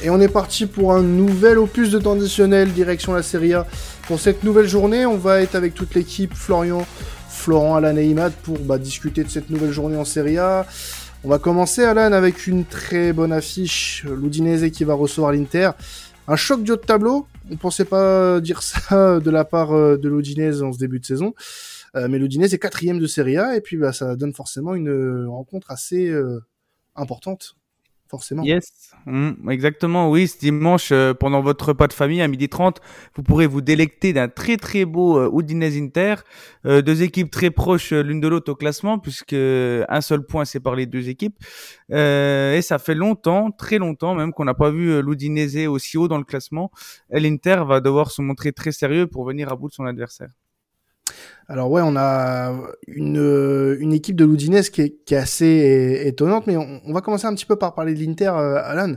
Et on est parti pour un nouvel opus de temps additionnel, direction la Serie A. Pour cette nouvelle journée, on va être avec toute l'équipe, Florian, Florent, Alan et Imad, pour bah, discuter de cette nouvelle journée en Serie A. On va commencer, Alan, avec une très bonne affiche, l'Udinese qui va recevoir l'Inter. Un choc du haut de tableau, on pensait pas dire ça de la part euh, de l'Udinese en ce début de saison. Euh, mais l'Udinese est quatrième de Serie A, et puis bah, ça donne forcément une rencontre assez euh, importante forcément. Yes, mmh, exactement. Oui, ce dimanche, euh, pendant votre repas de famille à midi 30, vous pourrez vous délecter d'un très très beau euh, Udinese Inter. Euh, deux équipes très proches euh, l'une de l'autre au classement, puisque un seul point sépare les deux équipes. et ça fait longtemps, très longtemps même, qu'on n'a pas vu l'Udinese aussi haut dans le classement. L'Inter va devoir se montrer très sérieux pour venir à bout de son adversaire. Alors ouais, on a une, une équipe de l'Udinese qui est, qui assez étonnante, mais on, va commencer un petit peu par parler de l'Inter, euh, Alan.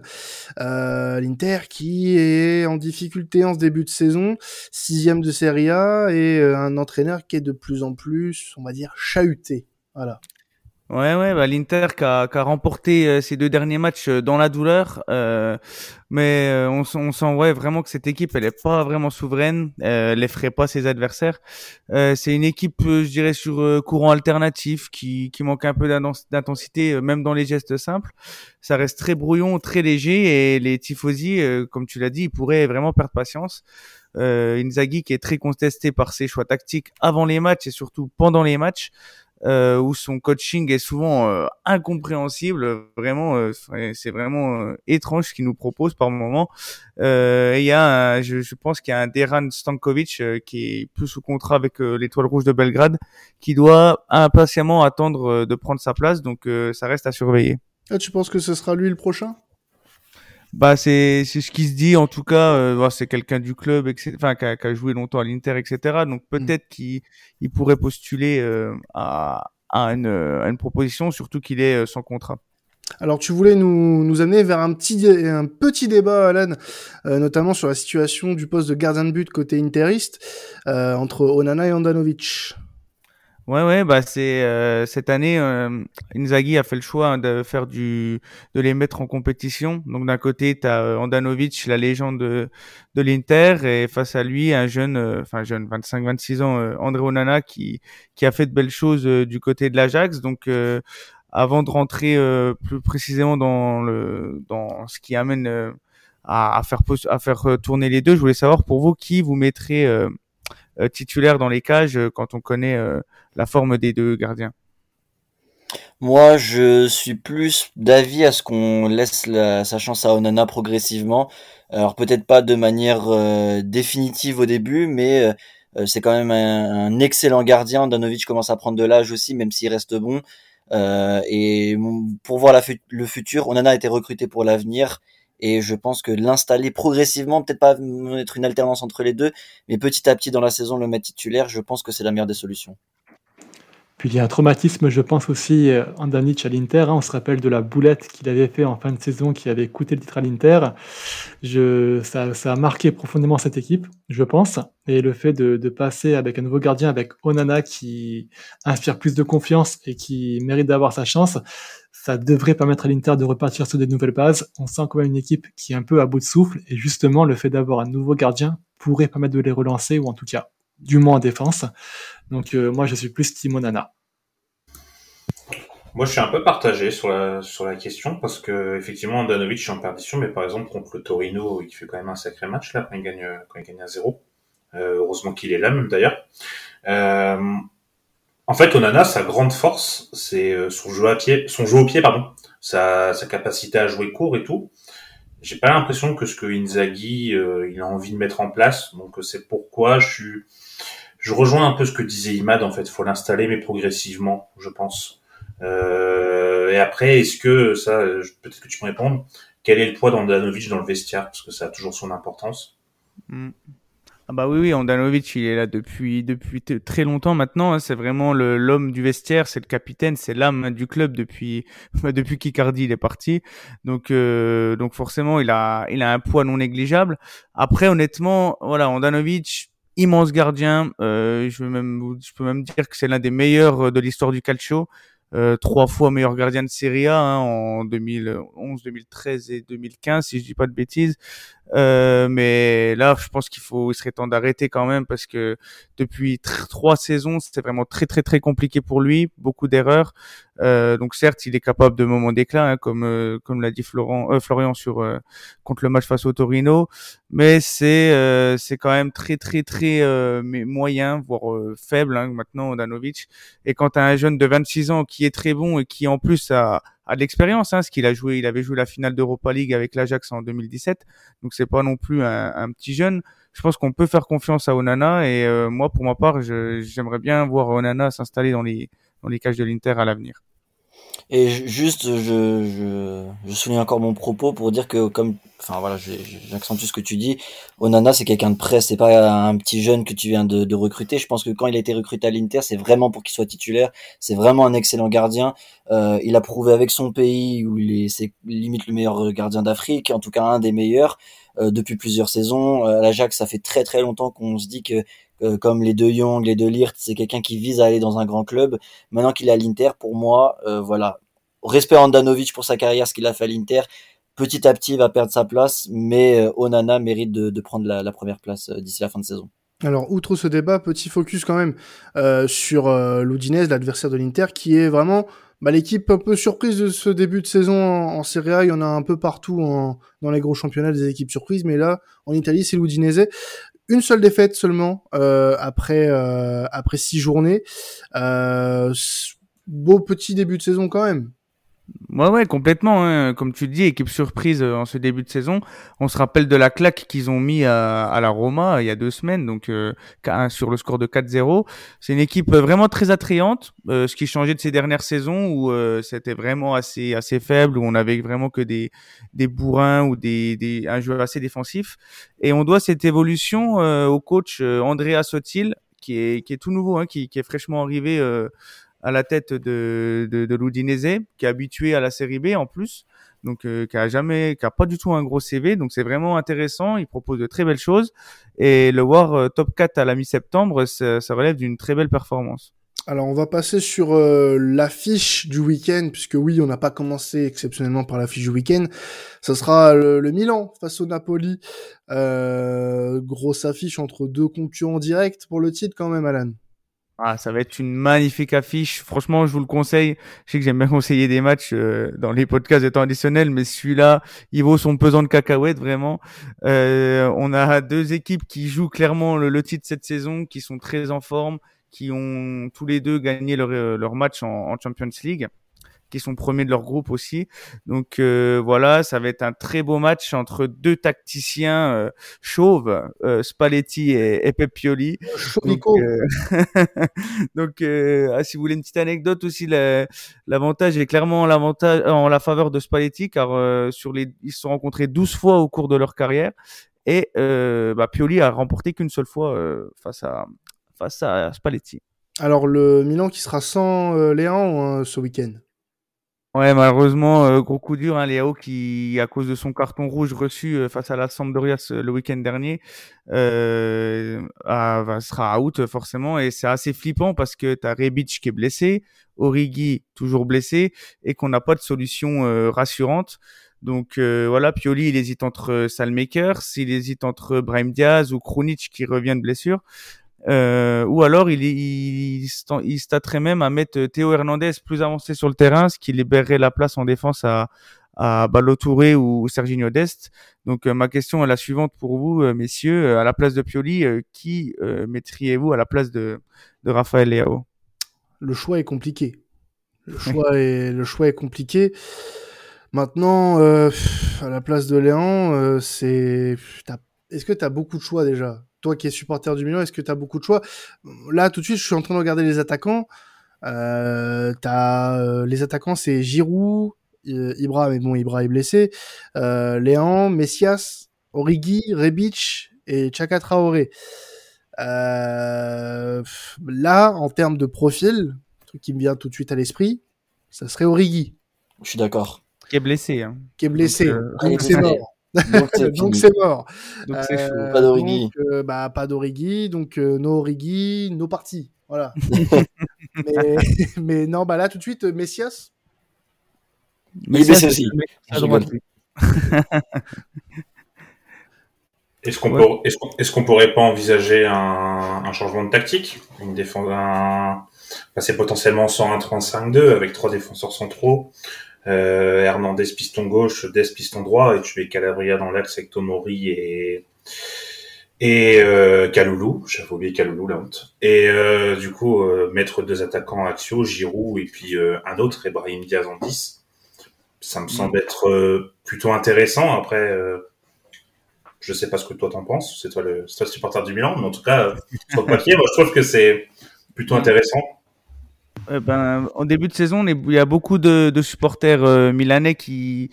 Euh, L'Inter qui est en difficulté en ce début de saison, sixième de Serie A, et euh, un entraîneur qui est de plus en plus, on va dire, chahuté. Voilà. Ouais, ouais, bah, l'Inter qui a, qui a, remporté euh, ses deux derniers matchs euh, dans la douleur, euh, mais euh, on, on sent ouais, vraiment que cette équipe, elle est pas vraiment souveraine, euh, elle effraie pas ses adversaires. c'est une équipe, je dirais, sur courant alternatif qui, qui manque un peu d'intensité, même dans les gestes simples. Ça reste très brouillon, très léger, et les tifosi, comme tu l'as dit, ils pourraient vraiment perdre patience. Euh, Inzaghi qui est très contesté par ses choix tactiques avant les matchs et surtout pendant les matchs euh, où son coaching est souvent euh, incompréhensible. Vraiment, euh, c'est vraiment euh, étrange ce qu'il nous propose par moment. Euh, il y a, un, je, je, pense qu'il y a un Deran Stankovic qui est plus sous contrat avec l'Étoile Rouge de Belgrade, qui doit impatiemment attendre de prendre sa place. Donc, ça reste à surveiller. Ah, tu penses que ce sera lui le prochain? Bah c'est c'est ce qui se dit en tout cas euh, c'est quelqu'un du club etc enfin qui a, qui a, joué longtemps à l'Inter etc donc mm. peut-être qu'il il pourrait postuler euh, à à une, à une proposition surtout qu'il est euh, sans contrat alors tu voulais nous, nous amener vers un petit, un petit débat, Alan, euh, notamment sur la situation du poste de gardien de but côté interiste euh, entre Onana et Andanovic. Ouais, ouais, bah c'est euh, cette année, euh, Inzaghi a fait le choix de faire du, de les mettre en compétition. Donc d'un côté, tu as euh, Andanovic, la légende de, de l'Inter, et face à lui, un jeune, euh, enfin jeune, 25-26 ans, euh, André Onana, qui qui a fait de belles choses du côté de l'Ajax. Donc avant de rentrer plus précisément dans le dans ce qui amène à, à, faire à faire tourner les deux, je voulais savoir pour vous qui vous mettrez euh, titulaire dans les cages euh, quand on connaît euh, la forme des deux gardiens moi, je suis plus d'avis à ce qu'on laisse la, sa chance à Onana progressivement. Alors peut-être pas de manière euh, définitive au début, mais euh, c'est quand même un, excellent gardien. Danovic commence à prendre de l'âge aussi, même s'il reste bon. Euh, et pour voir le futur, Onana a été recruté pour l'avenir. Et je pense que l'installer progressivement, peut-être pas être une alternance entre les deux, mais petit à petit dans la saison le mettre titulaire, je pense que c'est la meilleure des solutions. Puis il y a un traumatisme, je pense aussi, euh, Andanic à l'Inter. Hein. On se rappelle de la boulette qu'il avait fait en fin de saison qui avait coûté le titre à l'Inter. Je, ça, ça, a marqué profondément cette équipe, je pense. Et le fait de, de, passer avec un nouveau gardien, avec Onana qui inspire plus de confiance et qui mérite d'avoir sa chance, ça devrait permettre à l'Inter de repartir sur des nouvelles bases. On sent quand même une équipe qui est un peu à bout de souffle. Et justement, le fait d'avoir un nouveau gardien pourrait permettre de les relancer, ou en tout cas, du moins en défense. Donc euh, moi, je suis plus Timo Nana. Moi, je suis un peu partagé sur la, sur la question parce que effectivement, Andanovic est en perdition, mais par exemple contre le Torino, il fait quand même un sacré match là quand il gagne quand il gagne à zéro. Euh, heureusement qu'il est là même d'ailleurs. Euh, en fait, Onana, sa grande force, c'est euh, son jeu à pied, son jeu au pied, pardon, sa, sa capacité à jouer court et tout. J'ai pas l'impression que ce que Inzaghi euh, il a envie de mettre en place, donc c'est pourquoi je suis je rejoins un peu ce que disait Imad, en fait, faut l'installer, mais progressivement, je pense. Euh, et après, est-ce que, ça, peut-être que tu peux répondre, quel est le poids d'Andanovic dans le vestiaire? Parce que ça a toujours son importance. Mm. Ah bah oui, oui, Andanovic, il est là depuis depuis très longtemps maintenant. Hein. C'est vraiment l'homme du vestiaire, c'est le capitaine, c'est l'âme du club depuis depuis qu'Icardi il est parti. Donc euh, donc forcément, il a il a un poids non négligeable. Après, honnêtement, voilà, Andanovic, immense gardien. Euh, je, peux même dire que c'est l'un des meilleurs euh, de l'histoire du calcio. euh, trois fois meilleur gardien de Serie A hein, en 2011, 2013 et 2015, si je dis pas de bêtises. Mais là, je pense qu'il faut, il serait temps d'arrêter quand même parce que depuis trois saisons, c'était vraiment très très très compliqué pour lui, beaucoup d'erreurs. Euh, donc certes, il est capable de moments d'éclat, hein, comme euh, comme l'a dit Florent, euh, Florian sur euh, contre le match face au Torino, mais c'est c'est quand même très très très moyen, voire faible hein, maintenant Danovic. Et quand as un jeune de 26 ans qui est très bon et qui en plus a a de l'expérience, hein, ce qu'il a joué, il avait joué la finale d'Europa League avec l'Ajax en 2017, donc c'est pas non plus un, un, petit jeune. Je pense qu'on peut faire confiance à Onana et moi, pour ma part, j'aimerais bien voir Onana s'installer dans les dans les cages de l'Inter à l'avenir. Et juste, je, souligne encore mon propos pour dire que, comme, enfin voilà, j'accentue ce que tu dis. Onana, c'est quelqu'un de prêt, c'est pas un petit jeune que tu viens de, recruter. Je pense que quand il a été recruté à l'Inter, c'est vraiment pour qu'il soit titulaire. C'est vraiment un excellent gardien. Euh, il a prouvé avec son pays où il est, c'est limite le meilleur gardien d'Afrique, en tout cas un des meilleurs. Euh, depuis plusieurs saisons. Euh, L'Ajax, ça fait très très longtemps qu'on se dit que euh, comme les deux Young, les deux Lirt, c'est quelqu'un qui vise à aller dans un grand club. Maintenant qu'il est à l'Inter, pour moi, euh, voilà, respect à Andanovic pour sa carrière, ce qu'il a fait à l'Inter. Petit à petit, il va perdre sa place, mais euh, Onana mérite de, de prendre la, première place d'ici la fin de saison. Alors, outre ce débat, petit focus quand même euh, sur euh, l'Udinese, l'adversaire de l'Inter, qui est vraiment bah, l'équipe un peu surprise de ce début de saison en, en, Serie A. Il y en a un peu partout en, dans les gros championnats des équipes surprises, mais là, en Italie, c'est l'Udinese une seule défaite seulement euh, après euh, après six journées. Euh, beau petit début de saison quand même. Ouais, ouais, complètement. Hein. Comme tu dis, équipe surprise euh, en ce début de saison. On se rappelle de la claque qu'ils ont mis à, à, la Roma il y a deux semaines, donc euh, sur le score de 4-0. C'est une équipe euh, vraiment très attrayante, euh, ce qui changeait de ces dernières saisons où euh, c'était vraiment assez assez faible, où on avait vraiment que des des bourrins ou des, des un joueur assez défensif. Et on doit cette évolution au coach Andrea Sotil, qui est qui est tout nouveau, hein, qui, qui est fraîchement arrivé à la tête de, de, de l'Udinese, qui est habitué à la série B en plus, donc euh, qui a jamais, qui a pas du tout un gros CV, donc c'est vraiment intéressant. Il propose de très belles choses et le voir euh, top 4 à la mi-septembre, ça, ça, relève d'une très belle performance. Alors on va passer sur euh, l'affiche du week-end, puisque oui, on n'a pas commencé exceptionnellement par l'affiche du week-end. Ce sera le, le, Milan face au Napoli. Euh, grosse affiche entre deux concurrents directs pour le titre quand même, Alan. Ah, ça va être une magnifique affiche. Franchement, je vous le conseille. Je sais que j'aime bien conseiller des matchs euh, dans les podcasts de temps additionnel, mais celui-là, il vaut son pesant de cacahuètes, vraiment. Euh, on a deux équipes qui jouent clairement le, titre cette saison, qui sont très en forme, qui ont tous les deux gagné leur, euh, leur match en Champions League qui sont premiers de leur groupe aussi. Donc euh, voilà, ça va être un très beau match entre deux tacticiens euh, chauves, euh, Spalletti et, et Pep Pioli. Donc, donc ah, si vous voulez une petite anecdote aussi, l'avantage est clairement l'avantage en la faveur de Spalletti, car sur les, ils se sont rencontrés 12 fois au cours de leur carrière et bah, Pioli a remporté qu'une seule fois face à face à Spalletti. Alors le Milan qui sera sans euh, Léon hein, ce week-end. Ouais, malheureusement, euh, gros coup dur, hein, Léo qui, à cause de son carton rouge reçu euh, face à la Sampdoria le week-end dernier, euh, sera out forcément et c'est assez flippant parce que t'as Rebic qui est blessé, Origi toujours blessé et qu'on n'a pas de solution euh, rassurante. Donc euh, voilà, Pioli il hésite entre Salmakers, il hésite entre Brahim Diaz ou Krunic qui revient de blessure. Euh, ou alors il, il, il, il même à mettre Théo Hernandez plus avancé sur le terrain, ce qui libérerait la place en défense à, à Balotouré ou Serginho Dest. Donc euh, ma question est la suivante pour vous, euh, messieurs. Euh, à la place de Pioli, euh, qui mettriez-vous à la place de, de Raphaël Leao? Le choix est compliqué. Le choix, est, le choix est compliqué. Maintenant, à la place de Léon, c'est... Est-ce que tu as beaucoup de choix déjà? Toi qui es supporter du Milan, est-ce que tu as beaucoup de choix? Là, tout de suite, je suis en train de regarder les attaquants. Euh, as, euh, les attaquants, c'est Giroud, euh, Ibra, mais bon, Ibra est blessé, euh, Léon, Messias, Origi, Rebic et Chaka Traoré. Euh, là, en termes de profil, truc qui me vient tout de suite à l'esprit, ça serait Origi. Je suis d'accord. Qui est blessé. Hein. Qui est blessé. Donc, euh, donc c'est mort. donc c'est mort. Donc c'est chaud. Euh, pas d'Origi. Euh, bah, pas d'Origi, donc euh, no Origi, no parti. Voilà. mais, mais, non, bah là tout de suite, Messias. Messias aussi. Est-ce qu'on ouais. est-ce qu'on pourrait pas envisager un, un, changement de tactique, une défense, un, passer potentiellement 101-35-2 avec trois défenseurs centraux, euh, Hernandez piston gauche, Des piston droit, et tu mets Calabria dans l'axe avec Tomori et et euh, Kaloulou, j'avais oublié Kaloulou la honte. Et euh, du coup euh, mettre deux attaquants Axio, Giroud et puis un autre, Ibrahim Diaz en 10. Ça me semble être euh, plutôt intéressant. Après, je sais pas ce que toi t'en penses. C'est toi le, toi le supporter du Milan, mais en tout cas sur le papier, moi je trouve que c'est plutôt intéressant. Euh, ben, en début de saison, il y a beaucoup de, supporters euh, milanais qui,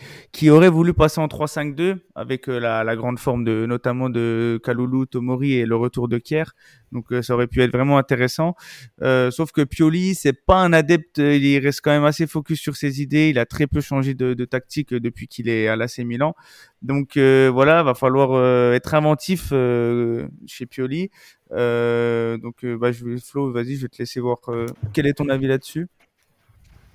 auraient voulu passer en 3-5-2 avec euh, la, la, grande forme de notamment de Kaloulou, Tomori et le retour de Kier. Donc ça aurait pu être vraiment intéressant. sauf que Pioli, c'est pas un adepte, il reste quand même assez focus sur ses idées. Il a très peu changé de, de tactique depuis qu'il est à l'AC Milan. Donc voilà, va falloir être inventif chez Pioli. Euh, donc, euh, bah, je vais, Flo, vas-y, je vais te laisser voir euh, quel est ton avis là-dessus.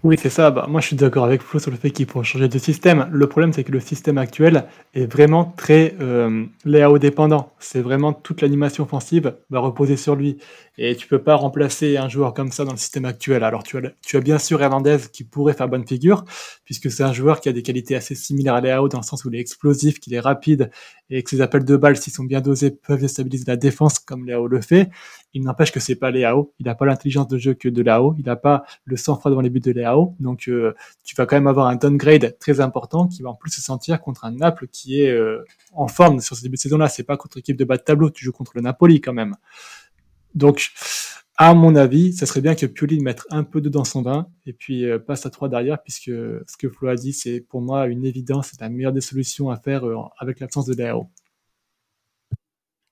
Oui, c'est ça. Bah, moi, je suis d'accord avec Flo sur le fait qu'il faut changer de système. Le problème, c'est que le système actuel est vraiment très euh, layout dépendant. C'est vraiment toute l'animation offensive va reposer sur lui. Et tu peux pas remplacer un joueur comme ça dans le système actuel. Alors, tu as, tu as bien sûr Hernandez qui pourrait faire bonne figure, puisque c'est un joueur qui a des qualités assez similaires à Léao dans le sens où il est explosif, qu'il est rapide, et que ses appels de balles, s'ils sont bien dosés, peuvent déstabiliser la défense comme Léao le fait. Il n'empêche que c'est pas Léao. Il n'a pas l'intelligence de jeu que de Léao. Il n'a pas le sang-froid devant les buts de Léao. Donc, euh, tu vas quand même avoir un downgrade très important qui va en plus se sentir contre un Naples qui est euh, en forme sur ce début de saison-là. C'est pas contre l'équipe de bas de tableau. Tu joues contre le Napoli quand même. Donc, à mon avis, ça serait bien que Pioli mette un peu de dans son bain et puis euh, passe à trois derrière, puisque ce que Flo a dit, c'est pour moi une évidence, c'est la meilleure des solutions à faire avec l'absence de Léo.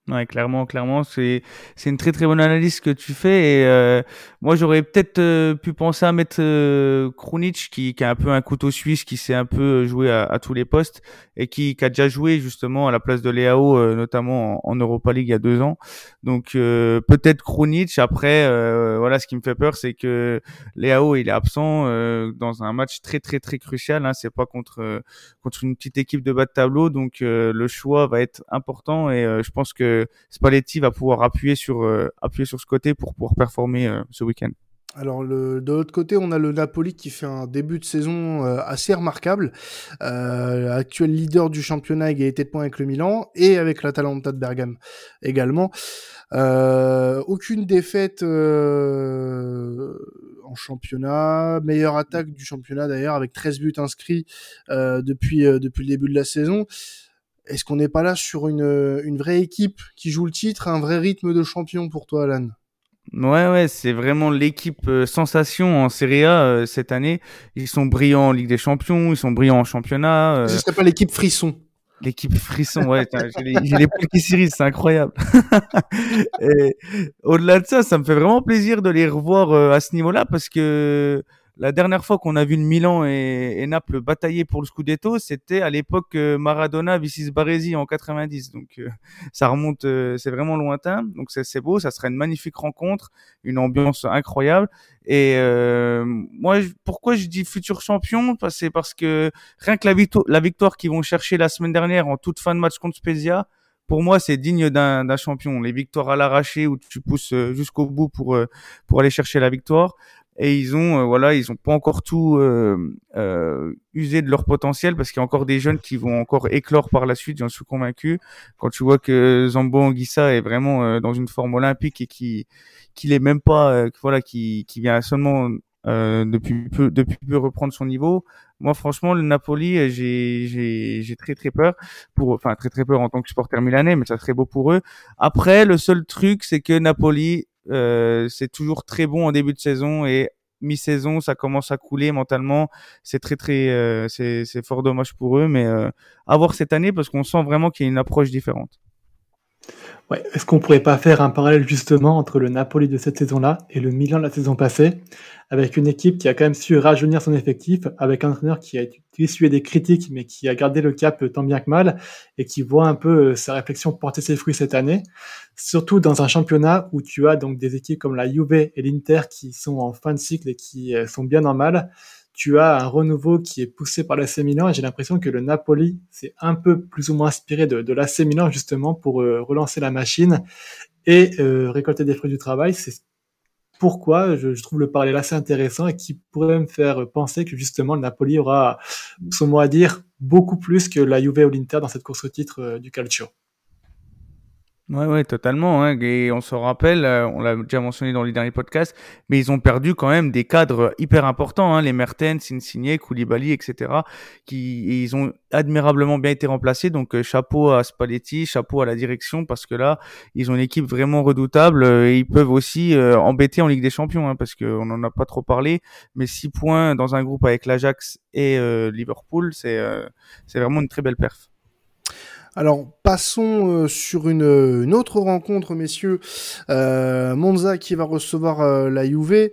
Ouais, clairement, clairement, c'est c'est une très très bonne analyse que tu fais. Et euh, moi, j'aurais peut-être euh, pu penser à mettre euh, Krunic, qui, qui a un peu un couteau suisse, qui s'est un peu euh, joué à, à, tous les postes et qui, qui a déjà joué justement à la place de Léao, euh, notamment en, en, Europa League il y a deux ans. Donc euh, peut-être Krunic. Après, voilà, ce qui me fait peur, c'est que Léao il est absent dans un match très très très crucial. Hein. C'est pas contre contre une petite équipe de bas de tableau, donc le choix va être important et je pense que Spalletti va pouvoir appuyer sur, euh, appuyer sur ce côté pour pouvoir performer euh, ce week-end. Alors de l'autre côté, on a le Napoli qui fait un début de saison euh, assez remarquable, euh, actuel leader du championnat, égalité de points avec le Milan et avec l'Atalanta de Bergame également. Euh, aucune défaite euh, en championnat, meilleure attaque du championnat d'ailleurs avec 13 buts inscrits depuis depuis le début de la saison. Est-ce qu'on n'est pas là sur une, une vraie équipe qui joue le titre, un vrai rythme de champion pour toi, Alan? Ouais, ouais, c'est vraiment l'équipe euh, sensation en Serie A euh, cette année. Ils sont brillants en Ligue des Champions, ils sont brillants en championnat. Euh... Ce serait pas l'équipe frisson L'équipe frisson, ouais, j'ai les, les qui c'est incroyable. au-delà de ça, ça me fait vraiment plaisir de les revoir euh, à ce niveau-là parce que la dernière fois qu'on a vu le Milan et, Naples batailler pour le Scudetto, c'était à l'époque euh, Maradona Vicis Baresi en 90. Donc euh, ça remonte, euh, c'est vraiment lointain. Donc c'est beau, ça serait une magnifique rencontre, une ambiance incroyable. Et euh, moi, pourquoi je dis futur champion? C'est parce que rien que la, victoire, qu'ils vont chercher la semaine dernière en toute fin de match contre Spezia, pour moi, c'est digne d'un champion. Les victoires à l'arraché où tu pousses jusqu'au bout pour aller chercher la victoire et ils ont euh, voilà ils ont pas encore tout euh, euh, usé de leur potentiel parce qu'il y a encore des jeunes qui vont encore éclore par la suite j'en suis convaincu. Quand tu vois que Zambo Anguissa est vraiment euh, dans une forme olympique et qui qu'il est même pas euh, voilà qui qui vient seulement depuis peu depuis peu reprendre son niveau moi franchement le Napoli j'ai j'ai j'ai très très peur pour enfin très très peur en tant que supporter milanais mais ça serait beau pour eux. Après le seul truc c'est que Napoli euh, c'est toujours très bon en début de saison et mi-saison, ça commence à couler mentalement. C'est très très, euh, c'est fort dommage pour eux, mais euh, à voir cette année parce qu'on sent vraiment qu'il y a une approche différente. Ouais. Est-ce qu'on pourrait pas faire un parallèle justement entre le Napoli de cette saison-là et le Milan de la saison passée, avec une équipe qui a quand même su rajeunir son effectif, avec un entraîneur qui a essuyé des critiques, mais qui a gardé le cap tant bien que mal, et qui voit un peu euh, sa réflexion porter ses fruits cette année, surtout dans un championnat où tu as donc des équipes comme la Juve et l'Inter qui sont en fin de cycle et qui euh, sont bien en mal tu as un renouveau qui est poussé par l'AC Milan et j'ai l'impression que le Napoli s'est un peu plus ou moins inspiré de, de l'AC Milan justement pour euh, relancer la machine et euh, récolter des fruits du travail. C'est pourquoi je, trouve le parallèle assez intéressant et qui pourrait me faire penser que justement le Napoli aura son mot à dire beaucoup plus que la Juve ou l'Inter dans cette course au titre euh, du Calcio. Ouais, ouais, totalement. Hein. Et on se rappelle, euh, on l'a déjà mentionné dans les derniers podcasts, mais ils ont perdu quand même des cadres hyper importants, hein, les Mertens, Insigne, Koulibaly, etc. Qui ils ont admirablement bien été remplacés. Donc euh, chapeau à Spalletti, chapeau à la direction, parce que là, ils ont une équipe vraiment redoutable euh, et ils peuvent aussi embêter en Ligue des Champions, hein, parce qu'on n'en a pas trop parlé. Mais six points dans un groupe avec l'Ajax et Liverpool, c'est c'est vraiment une très belle perf. Alors passons euh, sur une, une, autre rencontre, messieurs. Euh, Monza qui va recevoir euh, la Juve.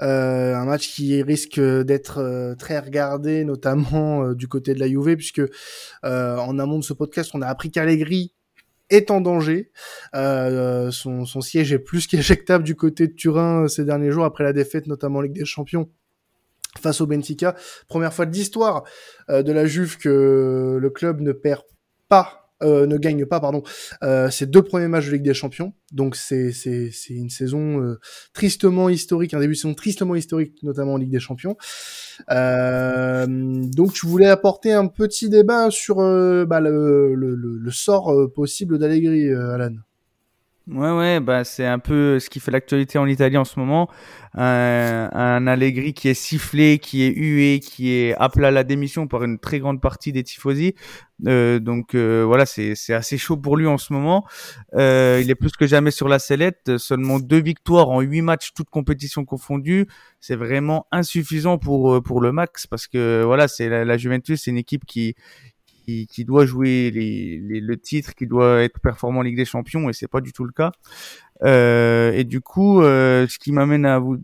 Euh, un match qui risque d'être très regardé, notamment du côté de la Juve, puisque en amont de ce podcast, on a appris qu'Allegri est en danger. Son, son, siège est plus qu'éjectable du côté de Turin ces derniers jours, après la défaite notamment en Ligue des Champions face au Benfica. Première fois de l'histoire de la Juve que le club ne perd pas, euh, ne gagne pas, pardon, euh, ses deux premiers matchs de Ligue des Champions. Donc c'est c'est c'est une saison euh, tristement historique, un début de saison tristement historique, notamment en Ligue des Champions. Donc tu voulais apporter un petit débat sur bah, le, le, le, sort possible d'Allegri, Alan. Ouais, ouais, bah c'est un peu ce qui fait l'actualité en Italie en ce moment. Un, un Allegri qui est sifflé, qui est hué, qui est appelé à la démission par une très grande partie des tifosi. Euh, donc euh, voilà, c'est assez chaud pour lui en ce moment. Euh, il est plus que jamais sur la sellette. Seulement deux victoires en huit matchs, toutes compétitions confondues. C'est vraiment insuffisant pour pour le max parce que voilà, c'est la, la Juventus, c'est une équipe qui qui, doit jouer les, le titre, qui doit être performant en Ligue des Champions, et c'est pas du tout le cas. Euh, et du coup, euh, ce qui m'amène à vous,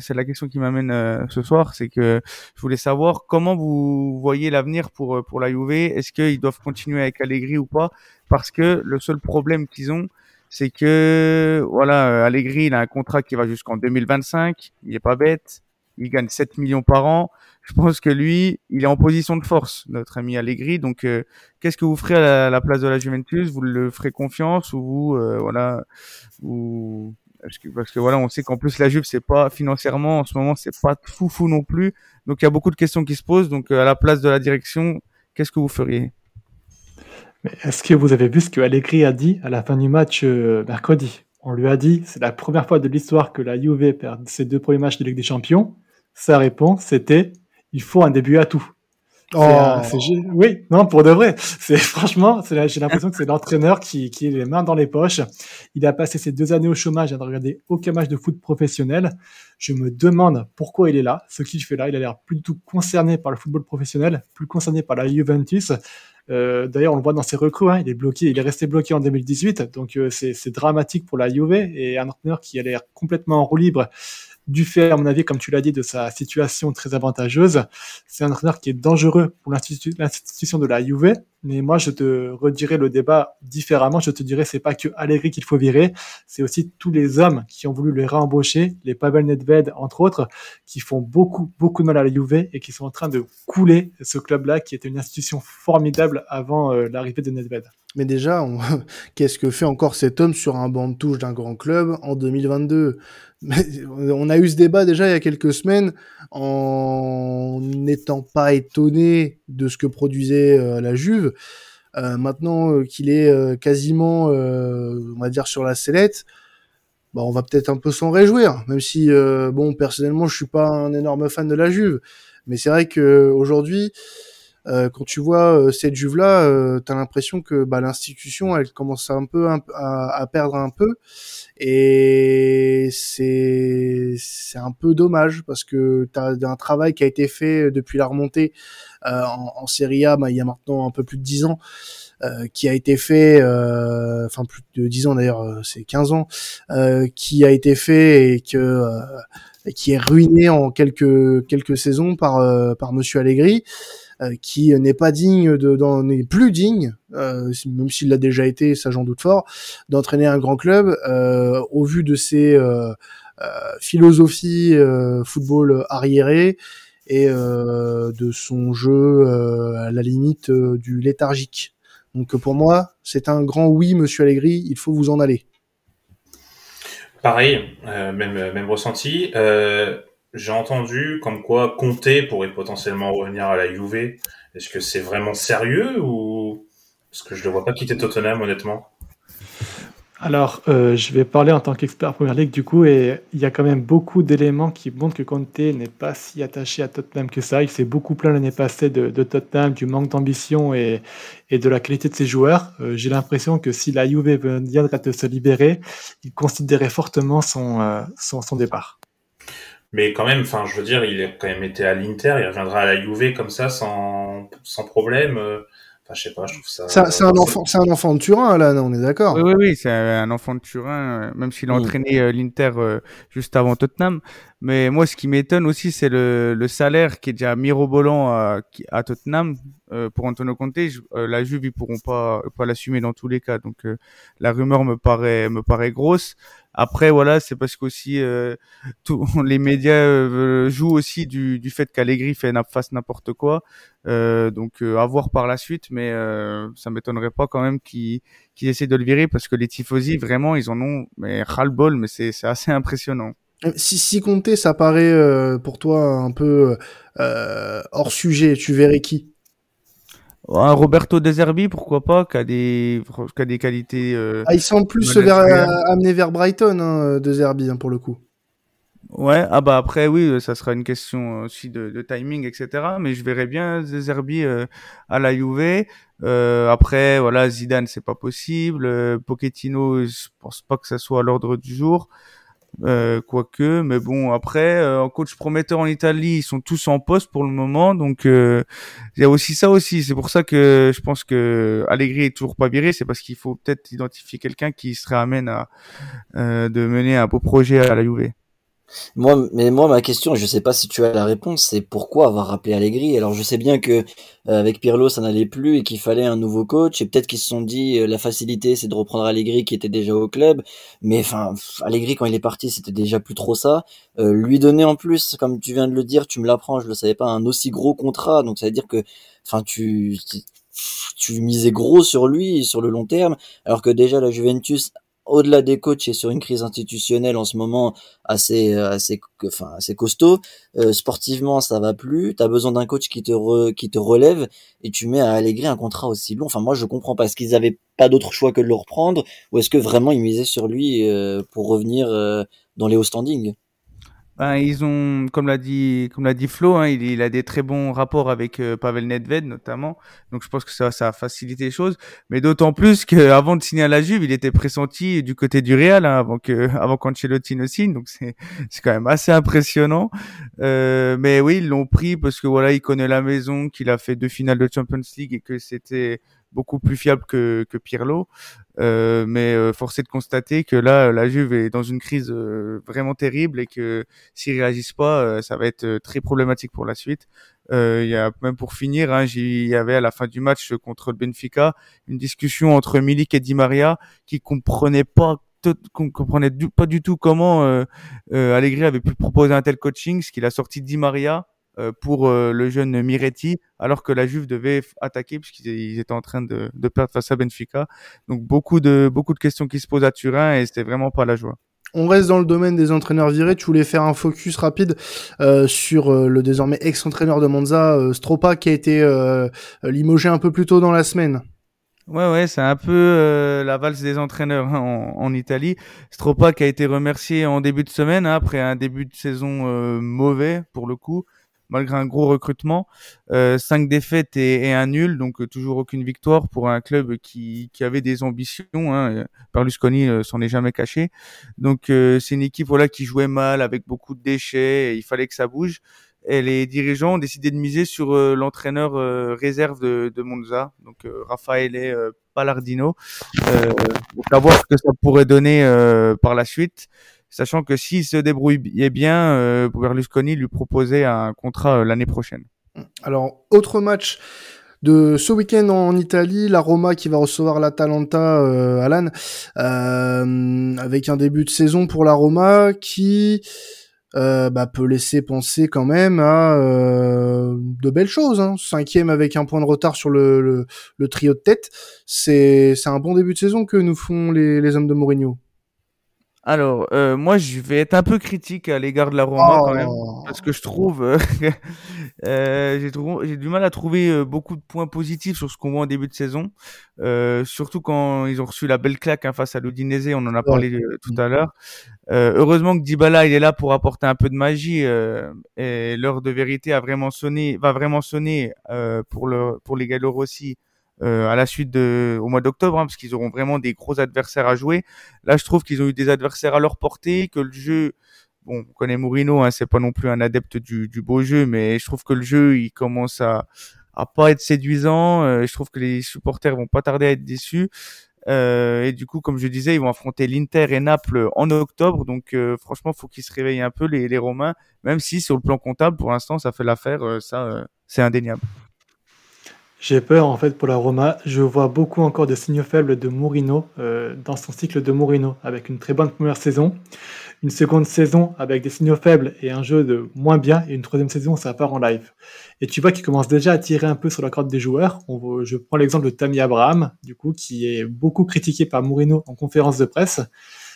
c'est la question qui m'amène euh, ce soir, c'est que je voulais savoir comment vous voyez l'avenir pour pour la Juve. Est-ce qu'ils doivent continuer avec Allegri ou pas? Parce que le seul problème qu'ils ont, c'est que voilà, Allegri, il a un contrat qui va jusqu'en 2025. Il est pas bête. Il gagne 7 millions par an je pense que lui, il est en position de force, notre ami Allegri. Donc, euh, qu'est-ce que vous ferez à la, place de la Juventus? Vous le ferez confiance ou vous, euh, voilà, parce que, parce que voilà, on sait qu'en plus la Juve, c'est pas financièrement en ce moment, c'est pas fou fou non plus. Donc, il y a beaucoup de questions qui se posent. Donc, euh, à la place de la direction, qu'est-ce que vous feriez? Est-ce que vous avez vu ce que Allegri a dit à la fin du match mercredi? On lui a dit, c'est la première fois de l'histoire que la Juve perd ses deux premiers matchs de Ligue des Champions. Sa réponse, c'était il faut un début à tout. Oh. oui, non, pour de vrai. C'est franchement, j'ai l'impression que c'est l'entraîneur qui, qui a les mains dans les poches. Il a passé ses deux années au chômage à ne regarder aucun match de foot professionnel. Je me demande pourquoi il est là, ce qu'il fait là. Il a l'air plus du tout concerné par le football professionnel, plus concerné par la Juventus. Euh, D'ailleurs, on le voit dans ses recrues. Hein, il est bloqué, il est resté bloqué en 2018, donc euh, c'est dramatique pour la Juve et un entraîneur qui a l'air complètement en roue libre du fait, à mon avis, comme tu l'as dit, de sa situation très avantageuse. C'est un entraîneur qui est dangereux pour l'institution de la Juve. Mais moi, je te redirai le débat différemment. Je te dirais, c'est pas que Allegri qu'il faut virer, c'est aussi tous les hommes qui ont voulu le réembaucher, les Pavel Nedved, entre autres, qui font beaucoup, beaucoup de mal à la Juve et qui sont en train de couler ce club-là, qui était une institution formidable avant euh, l'arrivée de Nedved. Mais déjà, qu'est-ce que fait encore cet homme sur un banc de touche d'un grand club en 2022 On a eu ce débat déjà il y a quelques semaines en n'étant pas étonné de ce que produisait euh, la Juve. Euh, maintenant euh, qu'il est quasiment, on va dire, sur la sellette, bah, on va peut-être un peu s'en réjouir, même si, bon, personnellement, je suis pas un énorme fan de la Juve. Mais c'est vrai que aujourd'hui, euh, quand tu vois euh, cette Juve-là, euh, t'as l'impression que bah, l'institution, elle commence un peu à, à, perdre un peu, et c'est c'est un peu dommage parce que t'as un travail qui a été fait depuis la remontée euh, en, en Serie A, bah, il y a maintenant un peu plus de 10 ans. Euh, qui a été fait, euh, enfin plus de 10 ans d'ailleurs, euh, c'est 15 ans, qui a été fait et que qui est ruiné en quelques quelques saisons par par Monsieur Allegri. Qui n'est pas digne de, n'est plus digne, même s'il l'a déjà été, ça j'en doute fort, d'entraîner un grand club au vu de ses philosophies football arriéré et de son jeu à la limite du léthargique. Donc pour moi, c'est un grand oui, Monsieur Allegri, il faut vous en aller. Pareil, euh, même même ressenti. J'ai entendu comme quoi Conte pourrait potentiellement revenir à la Juve. Est-ce que c'est vraiment sérieux ou parce que je ne vois pas quitter Tottenham honnêtement? Alors, euh, je vais parler en tant qu'expert Première Ligue du coup, et il y a quand même beaucoup d'éléments qui montrent que Conte n'est pas si attaché à Tottenham que ça. Il s'est beaucoup plaint l'année passée de, Tottenham, du manque d'ambition et, de la qualité de ses joueurs. Euh, j'ai l'impression que si la Juve viendrait de se libérer, il considérait fortement son, euh, son, son, départ. Mais quand même, enfin, je veux dire, il a quand même été à l'Inter, il reviendra à la Juve comme ça sans, sans problème je sais pas, je trouve ça. C'est un enfant, c'est un enfant de Turin, là, on est d'accord. Oui, oui, oui, c'est un enfant de Turin, euh, même s'il a entraîné euh, l'Inter euh, juste avant Tottenham. Mais moi, ce qui m'étonne aussi, c'est le, le, salaire qui est déjà mirobolant à, à Tottenham pour Antonio Conte. la Juve, ils pourront pas pas l'assumer dans tous les cas. Donc, la rumeur me paraît me paraît grosse. Après, voilà, c'est parce qu'aussi euh, tous les médias euh, jouent aussi du, du fait qu'Allegri fait n'importe quoi. Euh, donc, à voir par la suite, mais ça m'étonnerait pas quand même qu'ils qu'ils essaient de le virer parce que les tifosi, vraiment, ils en ont mais ras-le-bol, mais c'est assez impressionnant. Si, si compter, ça paraît pour toi un peu hors sujet, tu verrais qui? Un Roberto De Zerbi, pourquoi pas, qui a des, qui a des qualités. Euh, ah, il semble plus vers, euh, amené vers Brighton, hein, De Zerbi, hein, pour le coup. Ouais, ah bah après, oui, ça sera une question aussi de, de timing, etc. Mais je verrais bien De Zerbi euh, à la Juve. Euh, après, voilà, Zidane, c'est pas possible. Pochettino, je pense pas que ça soit à l'ordre du jour. Euh, quoique, mais bon, après, euh, coach prometteur en Italie, ils sont tous en poste pour le moment, donc euh, il y a aussi ça aussi. C'est pour ça que je pense que Allegri est toujours pas viré, c'est parce qu'il faut peut-être identifier quelqu'un qui serait amène à euh, de mener un beau projet à la Juve. Moi, mais moi, ma question, je sais pas si tu as la réponse, c'est pourquoi avoir rappelé Allegri? Alors, je sais bien que euh, avec Pirlo, ça n'allait plus et qu'il fallait un nouveau coach. Et peut-être qu'ils se sont dit, euh, la facilité, c'est de reprendre Allegri qui était déjà au club. Mais enfin, Allegri quand il est parti, c'était déjà plus trop ça. Euh, lui donner en plus, comme tu viens de le dire, tu me l'apprends, je le savais pas, un aussi gros contrat. Donc, ça veut dire que, enfin, tu tu misais gros sur lui sur le long terme, alors que déjà la Juventus au-delà des coachs et sur une crise institutionnelle en ce moment assez assez enfin assez costaud. Euh, sportivement, ça va plus. T'as besoin d'un coach qui te qui te relève et tu mets à Allegri un contrat aussi long. Enfin moi je comprends pas. Est-ce qu'ils avaient pas d'autre choix que de le reprendre ou est-ce que vraiment ils misaient sur lui euh, pour revenir euh, dans les hauts standings? Ben, ils ont, comme l'a dit, comme l'a dit Flo, hein, il, il, a des très bons rapports avec euh, Pavel Nedved notamment. Donc je pense que ça, ça a facilité les choses. Mais d'autant plus qu'avant de signer à la Juve, il était pressenti du côté du Real hein, avant que, avant qu'Ancelotti ne signe. Donc c'est, c'est quand même assez impressionnant. Euh, mais oui, ils l'ont pris parce que voilà, il connaît la maison, qu'il a fait deux finales de Champions League et que c'était beaucoup plus fiable que, que Pirlo. Euh, mais euh, force est de constater que là, la Juve est dans une crise euh, vraiment terrible et que s'ils réagissent pas, euh, ça va être très problématique pour la suite. Il y a même pour finir, hein, il y avait à la fin du match contre le Benfica une discussion entre Milik et Di Maria qui comprenait pas comprenait pas du tout comment euh, Allegri avait pu proposer un tel coaching, ce qu'il a sorti Di Maria euh, pour euh, le jeune Miretti, alors que la Juve devait attaquer puisqu'ils étaient en train de, de, perdre face à Benfica. Donc beaucoup de beaucoup de questions qui se posent à Turin et c'était vraiment pas la joie. On reste dans le domaine des entraîneurs virés. Tu voulais faire un focus rapide euh, sur euh, le désormais ex-entraîneur de Monza, euh, Stropa, qui a été limogé un peu plus tôt dans la semaine. Ouais, ouais, c'est un peu la valse des entraîneurs hein, en, en, Italie. Stropa qui a été remercié en début de semaine hein, après un début de saison mauvais pour le coup malgré un gros recrutement. Euh, cinq défaites et, un nul, donc toujours aucune victoire pour un club qui, qui avait des ambitions. Hein. Berlusconi s'en est jamais caché. Donc c'est une équipe voilà qui jouait mal avec beaucoup de déchets. Et il fallait que ça bouge et les dirigeants ont décidé de miser sur euh, l'entraîneur euh, réserve de, de, Monza, donc euh, Raffaele Pallardino, pour voir ce que ça pourrait donner par la suite, sachant que s'il se débrouillait bien, Berlusconi lui proposait un contrat l'année prochaine. Alors, autre match de ce week-end en Italie, la Roma qui va recevoir l'Atalanta, euh, Alan, euh, avec un début de saison pour la Roma qui euh, bah, peut laisser penser quand même à euh, de belles choses. Hein. Cinquième avec un point de retard sur le trio de tête, c'est un bon début de saison que nous font les, les hommes de Mourinho. Alors, euh, moi, je vais être un peu critique à l'égard de la Roma quand même, oh. parce que je trouve, euh, euh, j'ai du mal à trouver beaucoup de points positifs sur ce qu'on voit en début de saison, surtout quand ils ont reçu la belle claque hein, face à l'Udinese, on en a parlé tout à l'heure. heureusement que Dybala il est là pour apporter un peu de magie et l'heure de vérité a vraiment sonné, va vraiment sonner pour le pour les Gallo Rossi euh, à la suite de, au mois d'octobre, hein, parce qu'ils auront vraiment des gros adversaires à jouer. Là, je trouve qu'ils ont eu des adversaires à leur portée, que le jeu, bon, on connaît Mourinho, hein, c'est pas non plus un adepte du, du, beau jeu, mais je trouve que le jeu, il commence à, à pas être séduisant. Euh, je trouve que les supporters vont pas tarder à être déçus. Euh, et du coup, comme je disais, ils vont affronter l'Inter et Naples en octobre. Donc, euh, franchement, faut qu'ils se réveillent un peu les, les Romains, même si sur le plan comptable, pour l'instant, ça fait l'affaire. Euh, ça, c'est indéniable. J'ai peur en fait pour la Roma. Je vois beaucoup encore de signaux faibles de Mourinho euh, dans son cycle de Mourinho, avec une très bonne première saison, une seconde saison avec des signaux faibles et un jeu de moins bien, et une troisième saison ça part en live. Et tu vois qu'il commence déjà à tirer un peu sur la corde des joueurs. Je prends l'exemple de Tammy Abraham, du coup, qui est beaucoup critiqué par Mourinho en conférence de presse.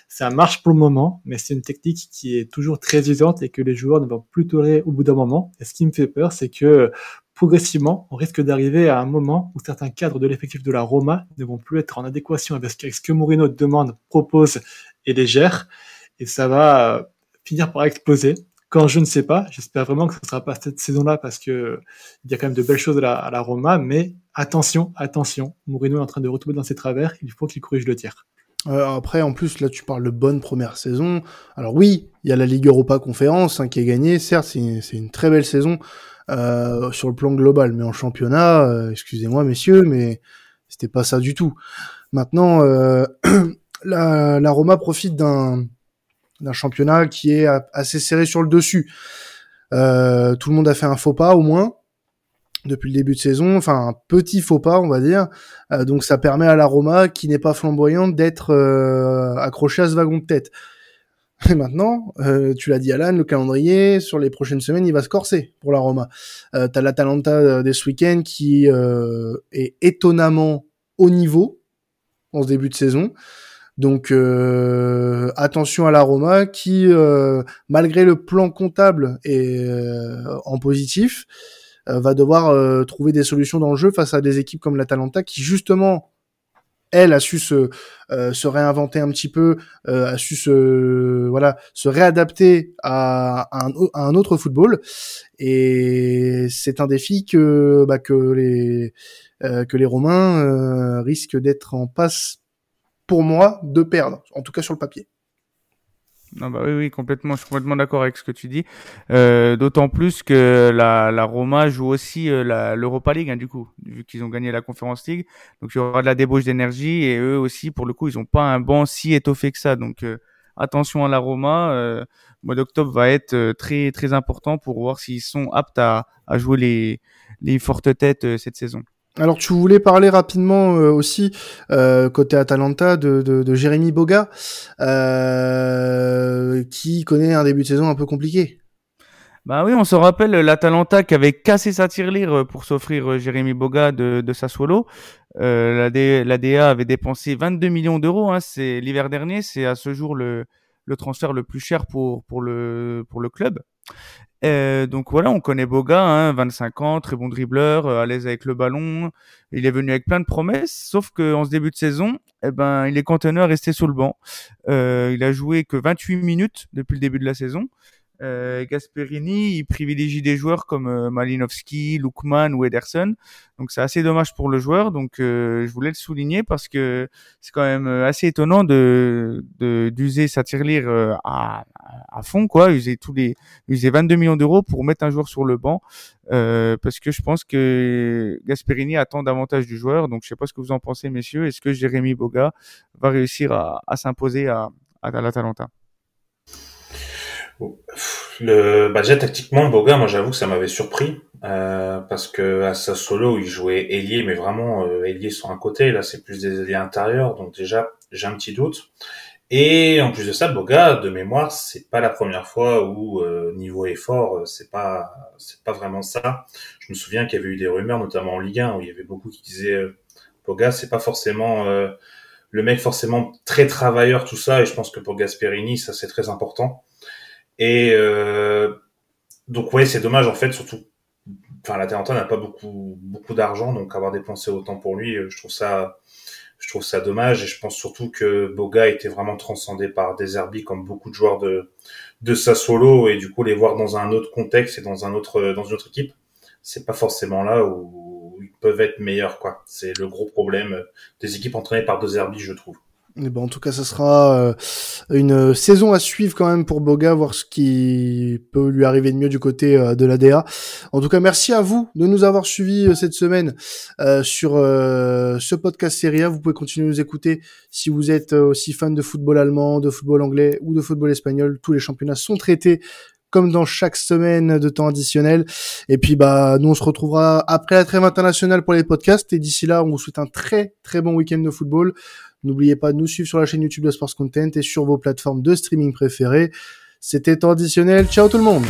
Ça marche pour le moment, mais c'est une technique qui est toujours très usante et que les joueurs ne vont plus tolérer au bout d'un moment. Et ce qui me fait peur, c'est que progressivement, on risque d'arriver à un moment où certains cadres de l'effectif de la Roma ne vont plus être en adéquation avec ce que Mourinho demande, propose et les gère, et ça va euh, finir par exploser. Quand je ne sais pas, j'espère vraiment que ce ne sera pas cette saison-là parce que il y a quand même de belles choses à la, Roma, mais attention, attention, Mourinho est en train de retomber dans ses travers, il faut qu'il corrige le tir. Euh, après, en plus, là, tu parles de bonne première saison. Alors oui, il y a la Ligue Europa Conférence hein, qui est gagnée. Certes, c'est une très belle saison, euh, sur le plan global. Mais en championnat, euh, excusez-moi messieurs, mais c'était pas ça du tout. Maintenant, euh, la, Roma profite d'un championnat qui est assez serré sur le dessus. tout le monde a fait un faux pas au moins depuis le début de saison, enfin un petit faux pas on va dire. donc ça permet à la Roma, qui n'est pas flamboyante, d'être accroché à ce wagon de tête. Et maintenant, euh, tu l'as dit Alan, le calendrier sur les prochaines semaines, il va se corser pour la Roma. Euh, t'as l'Atalanta euh, des ce week-end qui euh, est étonnamment au niveau en ce début de saison. Donc euh, attention à la Roma qui, malgré le plan comptable et en positif, va devoir trouver des solutions dans le jeu face à des équipes comme l'Atalanta qui justement elle a su se, euh, se réinventer un petit peu, euh, a su se voilà se réadapter à, un, à un, autre football. Et c'est un défi que bah, que les euh, que les Romains risquent d'être en passe pour moi de perdre, en tout cas sur le papier. Bah oui, oui, complètement. Je suis complètement d'accord avec ce que tu dis. Euh, D'autant plus que la, Roma joue aussi euh, l'Europa League, hein, du coup, vu qu'ils ont gagné la Conference League. Donc il y aura de la débauche d'énergie et eux aussi, pour le coup, ils n'ont pas un banc si étoffé que ça. Donc euh, attention à la Roma. Le mois d'octobre va être très très important pour voir s'ils sont aptes à, à jouer les, les fortes têtes cette saison. Alors tu voulais parler rapidement euh, aussi euh, côté Atalanta de, Jérémy Boga euh, qui connaît un début de saison un peu compliqué. Bah oui, on se rappelle l'Atalanta qui avait cassé sa tirelire pour s'offrir Jérémy Boga de, de Sassuolo. la, la DA avait dépensé 22 millions d'euros. Hein, c'est l'hiver dernier. C'est à ce jour le, le transfert le plus cher pour pour le pour le club. Donc voilà, on connaît Boga, hein, 25 ans, très bon dribbleur, euh, à l'aise avec le ballon. Il est venu avec plein de promesses, sauf qu'en ce début de saison, eh ben, il est cantonné à rester sur le banc. Euh, il a joué que 28 minutes depuis le début de la saison. Euh, Gasperini, il privilégie des joueurs comme euh, Malinowski, Lukman ou Ederson. Donc c'est assez dommage pour le joueur. Donc euh, je voulais le souligner parce que c'est quand même euh, assez étonnant de d'user sa tirelire à, à fond, quoi. User tous les, user 22 millions d'euros pour mettre un joueur sur le banc. parce que je pense que Gasperini attend davantage du joueur. Donc je sais pas ce que vous en pensez, messieurs. Est-ce que Jérémy Boga va réussir à, à s'imposer à, à l'Atalanta? Le budget tactiquement, Boga, moi j'avoue que ça m'avait surpris euh, parce que à solo il jouait ailier, mais vraiment euh, ailier sur un côté. Là, c'est plus des ailiers intérieurs, donc déjà j'ai un petit doute. Et en plus de ça, Boga, de mémoire, c'est pas la première fois où euh, niveau effort, euh, c'est pas c'est pas vraiment ça. Je me souviens qu'il y avait eu des rumeurs, notamment en Ligue 1, où il y avait beaucoup qui disaient euh, Boga, c'est pas forcément euh, le mec forcément très travailleur, tout ça. Et je pense que pour Gasperini, ça c'est très important. Et euh, donc ouais, c'est dommage en fait, surtout. Enfin, la Terrenta n'a pas beaucoup beaucoup d'argent, donc avoir dépensé autant pour lui, euh, je trouve ça je trouve ça dommage. Et je pense surtout que Boga était vraiment transcendé par des Deserbi comme beaucoup de joueurs de de Sassuolo et du coup les voir dans un autre contexte et dans un autre dans une autre équipe, c'est pas forcément là où ils peuvent être meilleurs quoi. C'est le gros problème des équipes entraînées par Deserbi, je trouve. Mais bon, en tout cas, ça sera euh, une saison à suivre quand même pour Boga, voir ce qui peut lui arriver de mieux du côté euh, de l'ADA. En tout cas, merci à vous de nous avoir suivis euh, cette semaine sur ce podcast Serie A. Vous pouvez continuer à nous écouter si vous êtes aussi fan de football allemand, de football anglais ou de football espagnol. Tous les championnats sont traités comme dans chaque semaine de temps additionnel. Et puis bah nous on se retrouvera après la trêve internationale pour les podcasts. Et d'ici là, on vous souhaite un très très bon week-end de football. N'oubliez pas de nous suivre sur la chaîne YouTube de Sports Content et sur vos plateformes de streaming préférées. C'était traditionnel. Ciao tout le monde